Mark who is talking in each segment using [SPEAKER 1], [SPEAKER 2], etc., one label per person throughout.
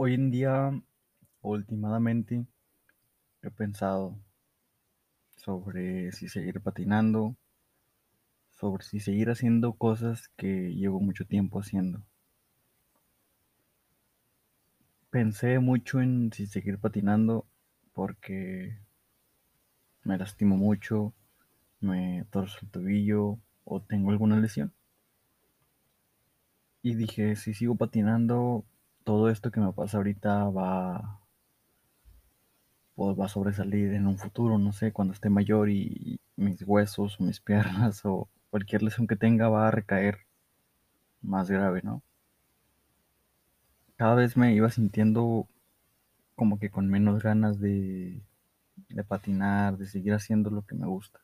[SPEAKER 1] Hoy en día, últimamente, he pensado sobre si seguir patinando, sobre si seguir haciendo cosas que llevo mucho tiempo haciendo. Pensé mucho en si seguir patinando porque me lastimo mucho, me torzo el tobillo o tengo alguna lesión. Y dije, si sigo patinando, todo esto que me pasa ahorita va, pues va a sobresalir en un futuro, no sé, cuando esté mayor y mis huesos o mis piernas o cualquier lesión que tenga va a recaer más grave, ¿no? Cada vez me iba sintiendo como que con menos ganas de, de patinar, de seguir haciendo lo que me gusta,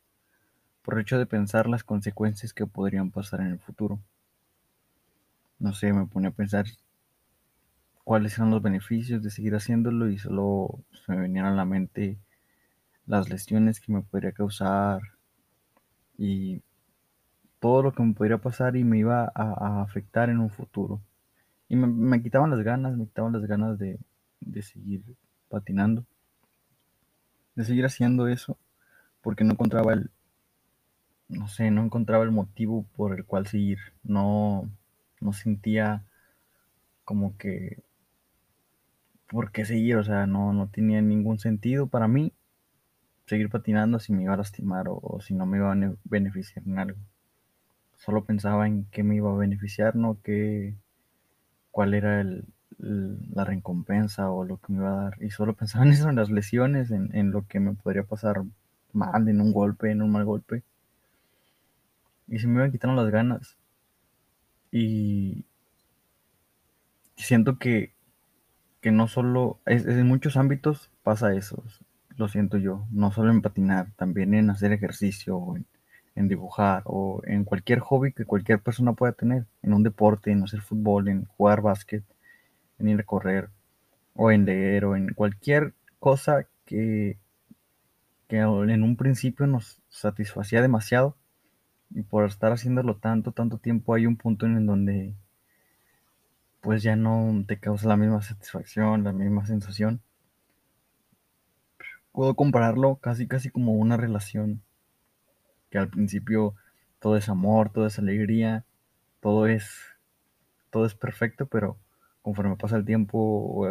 [SPEAKER 1] por el hecho de pensar las consecuencias que podrían pasar en el futuro. No sé, me pone a pensar cuáles eran los beneficios de seguir haciéndolo y solo se me venían a la mente las lesiones que me podría causar y todo lo que me podría pasar y me iba a, afectar en un futuro. Y me, me, quitaban las ganas, me quitaban las ganas de, de seguir patinando, de seguir haciendo eso, porque no encontraba el, no sé, no encontraba el motivo por el cual seguir, no, no sentía como que por qué seguir, o sea, no, no tenía ningún sentido para mí seguir patinando si me iba a lastimar o, si no me iba a beneficiar en algo. Solo pensaba en qué me iba a beneficiar, no qué, cuál era el, la recompensa o lo que me iba a dar. Y solo pensaba en eso, en las lesiones, en, en lo que me podría pasar mal, en un golpe, en un mal golpe. Y se me iban quitando las ganas. Y siento que que no solo, es, en muchos ámbitos pasa eso, lo siento yo, no solo en patinar, también en hacer ejercicio, o en, en, dibujar, o en cualquier hobby que cualquier persona pueda tener, en un deporte, en hacer fútbol, en jugar básquet, en ir a correr, o en leer, o en cualquier cosa que, que en un principio nos satisfacía demasiado, y por estar haciéndolo tanto, tanto tiempo, hay un punto en donde pues ya no te causa la misma satisfacción, la misma sensación. Puedo compararlo casi casi como una relación que al principio todo es amor, todo es alegría, todo es todo es perfecto, pero conforme pasa el tiempo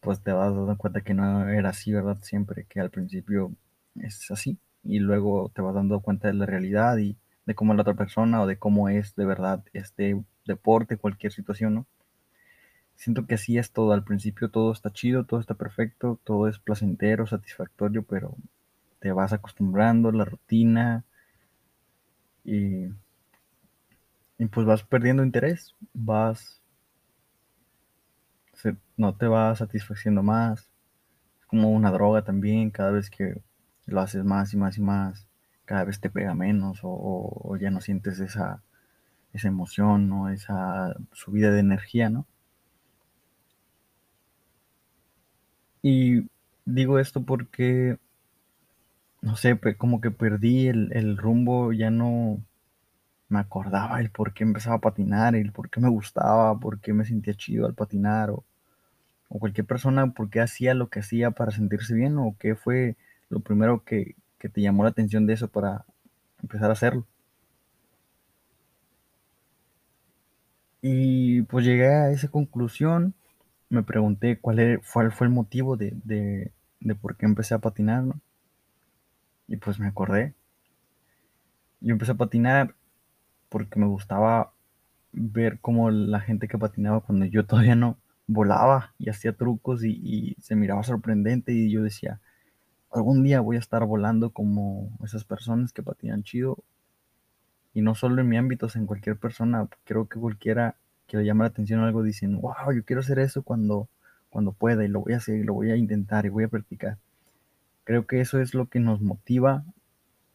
[SPEAKER 1] pues te vas dando cuenta que no era así, ¿verdad? Siempre que al principio es así y luego te vas dando cuenta de la realidad y de cómo es la otra persona o de cómo es de verdad este deporte, cualquier situación, ¿no? Siento que así es todo. Al principio todo está chido, todo está perfecto, todo es placentero, satisfactorio, pero te vas acostumbrando a la rutina y, y pues vas perdiendo interés, vas, no te va satisfaciendo más. Es como una droga también, cada vez que lo haces más y más y más, cada vez te pega menos o ya no sientes esa esa emoción, ¿no? Esa subida de energía, ¿no? Y digo esto porque, no sé, como que perdí el, el, rumbo, ya no me acordaba el por qué empezaba a patinar, el por qué me gustaba, por qué me sentía chido al patinar, o, o cualquier persona, por qué hacía lo que hacía para sentirse bien, o qué fue lo primero que, que te llamó la atención de eso para empezar a hacerlo. Y pues llegué a esa conclusión, me pregunté cuál, era, fue el motivo de, de, de, por qué empecé a patinar, ¿no? Y pues me acordé. Yo empecé a patinar porque me gustaba ver cómo la gente que patinaba cuando yo todavía no volaba y hacía trucos y, y se miraba sorprendente y yo decía, algún día voy a estar volando como esas personas que patinan chido y no solo en mi ámbito, en cualquier persona, creo que cualquiera que le llame la atención algo dicen, wow, yo quiero hacer eso cuando, cuando pueda y lo voy a hacer y lo voy a intentar y voy a practicar. Creo que eso es lo que nos motiva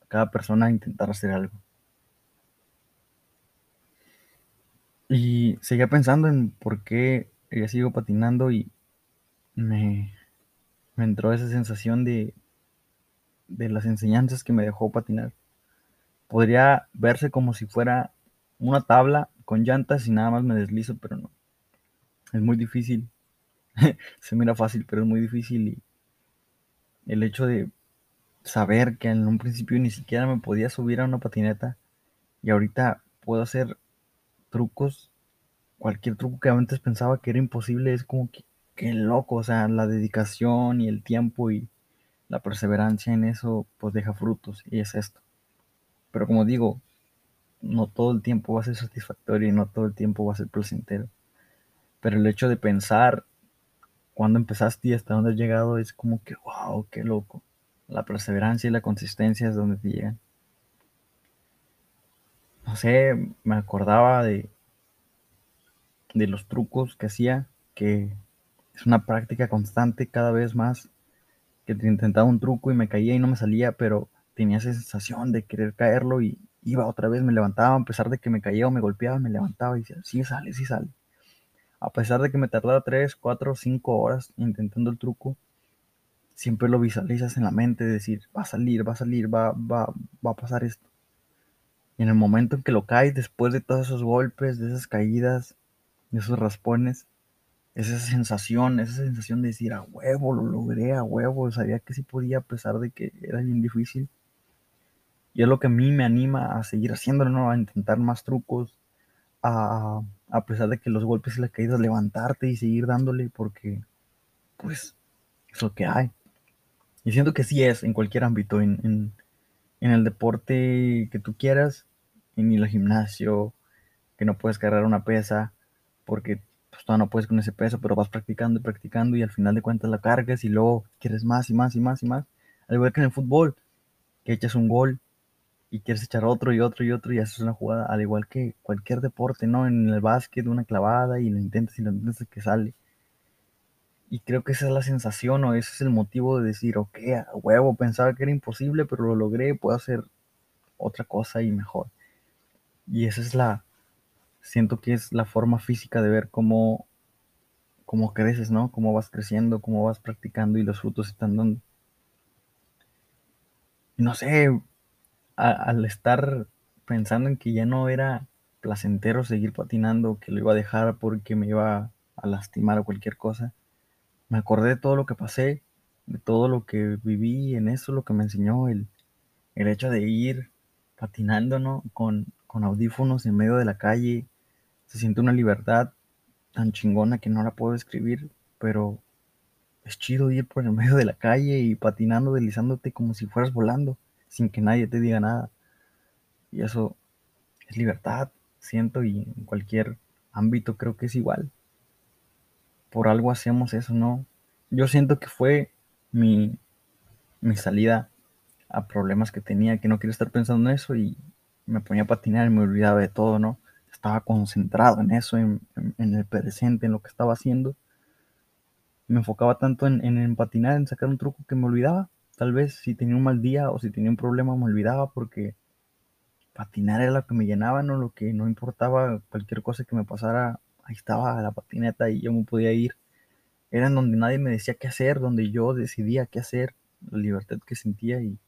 [SPEAKER 1] a cada persona a intentar hacer algo. Y seguía pensando en por qué ya sigo patinando y me, me entró esa sensación de, de las enseñanzas que me dejó patinar podría verse como si fuera una tabla con llantas y nada más me deslizo, pero no. Es muy difícil se mira fácil, pero es muy difícil y el hecho de saber que en un principio ni siquiera me podía subir a una patineta y ahorita puedo hacer trucos, cualquier truco que antes pensaba que era imposible, es como que, loco, o sea, la dedicación y el tiempo y la perseverancia en eso pues deja frutos y es esto. Pero como digo, no todo el tiempo va a ser satisfactorio y no todo el tiempo va a ser placentero. Pero el hecho de pensar cuando empezaste y hasta dónde has llegado es como que, wow, qué loco. La perseverancia y la consistencia es donde te llegan. No sé, me acordaba de, de los trucos que hacía, que es una práctica constante cada vez más, que te intentaba un truco y me caía y no me salía, pero tenía esa sensación de querer caerlo y iba otra vez, me levantaba, a pesar de que me caía o me golpeaba, me levantaba y decía, sí sale, sí sale. A pesar de que me tardara 3, 4, 5 horas intentando el truco, siempre lo visualizas en la mente, decir, va a salir, va a salir, va, va, va a pasar esto. Y en el momento en que lo caes, después de todos esos golpes, de esas caídas, de esos raspones, es esa sensación, esa sensación de decir, a huevo, lo logré, a huevo, sabía que sí podía a pesar de que era bien difícil. Y es lo que a mí me anima a seguir haciéndolo, ¿no? A intentar más trucos, a, a pesar de que los golpes y las caídas, levantarte y seguir dándole, porque, pues, es lo que hay. Y siento que sí es en cualquier ámbito, en, el deporte que tú quieras, en el gimnasio, que no puedes cargar una pesa porque pues, todavía no puedes con ese peso, pero vas practicando y practicando y al final de cuentas la cargas y luego quieres más y más y más y más. Al igual que en el fútbol, que echas un gol y quieres echar otro y otro y otro y haces una jugada, al igual que cualquier deporte, ¿no? En el básquet, una clavada y lo intentas y lo intentas que sale. Y creo que esa es la sensación o ese es el motivo de decir, ok, a huevo, pensaba que era imposible, pero lo logré, puedo hacer otra cosa y mejor. Y esa es la, siento que es la forma física de ver cómo, cómo creces, ¿no? Cómo vas creciendo, cómo vas practicando y los frutos están dando. No sé, al estar pensando en que ya no era placentero seguir patinando, que lo iba a dejar porque me iba a lastimar o cualquier cosa, me acordé de todo lo que pasé, de todo lo que viví en eso, lo que me enseñó el, el hecho de ir patinando, ¿no? Con, con audífonos en medio de la calle. Se siente una libertad tan chingona que no la puedo describir, pero es chido ir por el medio de la calle y patinando, deslizándote como si fueras volando, sin que nadie te diga nada. Y eso es libertad, siento, y en cualquier ámbito creo que es igual por algo hacemos eso, ¿no? Yo siento que fue mi, mi salida a problemas que tenía, que no quería estar pensando en eso y me ponía a patinar y me olvidaba de todo, ¿no? Estaba concentrado en eso, en, el presente, en lo que estaba haciendo. Me enfocaba tanto en, en, patinar, en sacar un truco que me olvidaba. Tal vez si tenía un mal día o si tenía un problema me olvidaba porque patinar era lo que me llenaba, ¿no? Lo que no importaba cualquier cosa que me pasara ahí estaba la patineta y yo me podía ir. Era en donde nadie me decía qué hacer, donde yo decidía qué hacer, la libertad que sentía y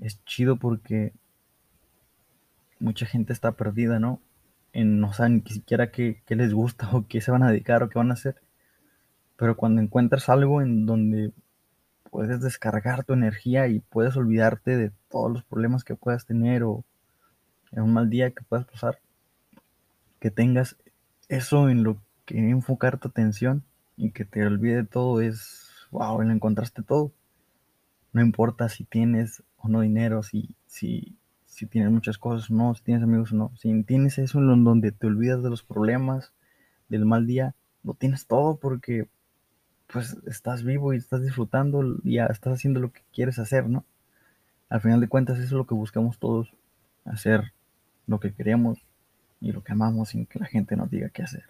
[SPEAKER 1] es chido porque mucha gente está perdida, ¿no? En no saben ni siquiera qué, qué les gusta o qué se van a dedicar o qué van a hacer. Pero cuando encuentras algo en donde puedes descargar tu energía y puedes olvidarte de todos los problemas que puedas tener o en un mal día que puedas pasar, que tengas eso en lo que enfocar tu atención y que te olvide todo es, wow, lo encontraste todo. No importa si tienes o no dinero, si, si, si tienes muchas cosas o no, si tienes amigos o no. Si tienes eso en donde te olvidas de los problemas, del mal día, lo tienes todo porque pues estás vivo y estás disfrutando y estás haciendo lo que quieres hacer, ¿no? Al final de cuentas eso es lo que buscamos todos, hacer lo que queremos, y lo que amamos sin que la gente nos diga qué hacer.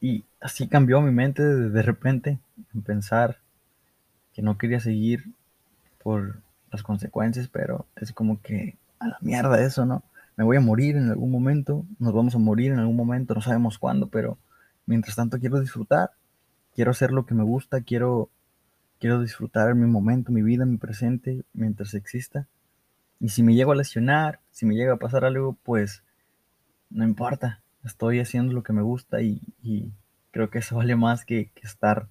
[SPEAKER 1] Y así cambió mi mente de, repente en pensar que no quería seguir por las consecuencias, pero es como que a la mierda eso, ¿no? Me voy a morir en algún momento, nos vamos a morir en algún momento, no sabemos cuándo, pero mientras tanto quiero disfrutar, quiero hacer lo que me gusta, quiero, quiero disfrutar mi momento, mi vida, mi presente, mientras exista. Y si me llego a lesionar, si me llega a pasar algo, pues no importa. estoy haciendo lo que me gusta y, creo que eso vale más que, que estar,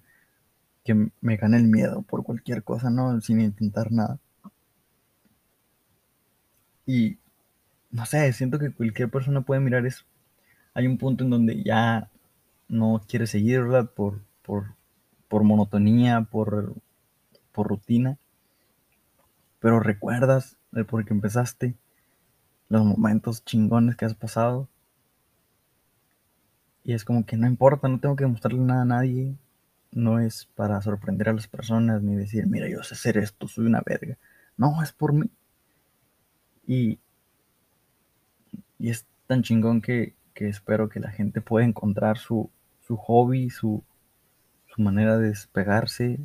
[SPEAKER 1] que me gane el miedo por cualquier cosa, ¿no? Sin intentar nada. Y no sé, siento que cualquier persona puede mirar eso. Hay un punto en donde ya no quiere seguir, ¿verdad? Por, por, por monotonía, por, por rutina. Pero recuerdas el por qué empezaste, los momentos chingones que has pasado. Y es como que no importa, no tengo que mostrarle nada a nadie. No es para sorprender a las personas ni decir, mira, yo sé hacer esto, soy una verga. No, es por mí. Y, y es tan chingón que, que espero que la gente pueda encontrar su, su hobby, su, su manera de despegarse,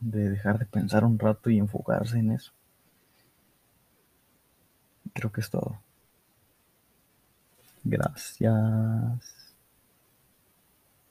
[SPEAKER 1] de dejar de pensar un rato y enfocarse en eso. Creo que es todo. Gracias.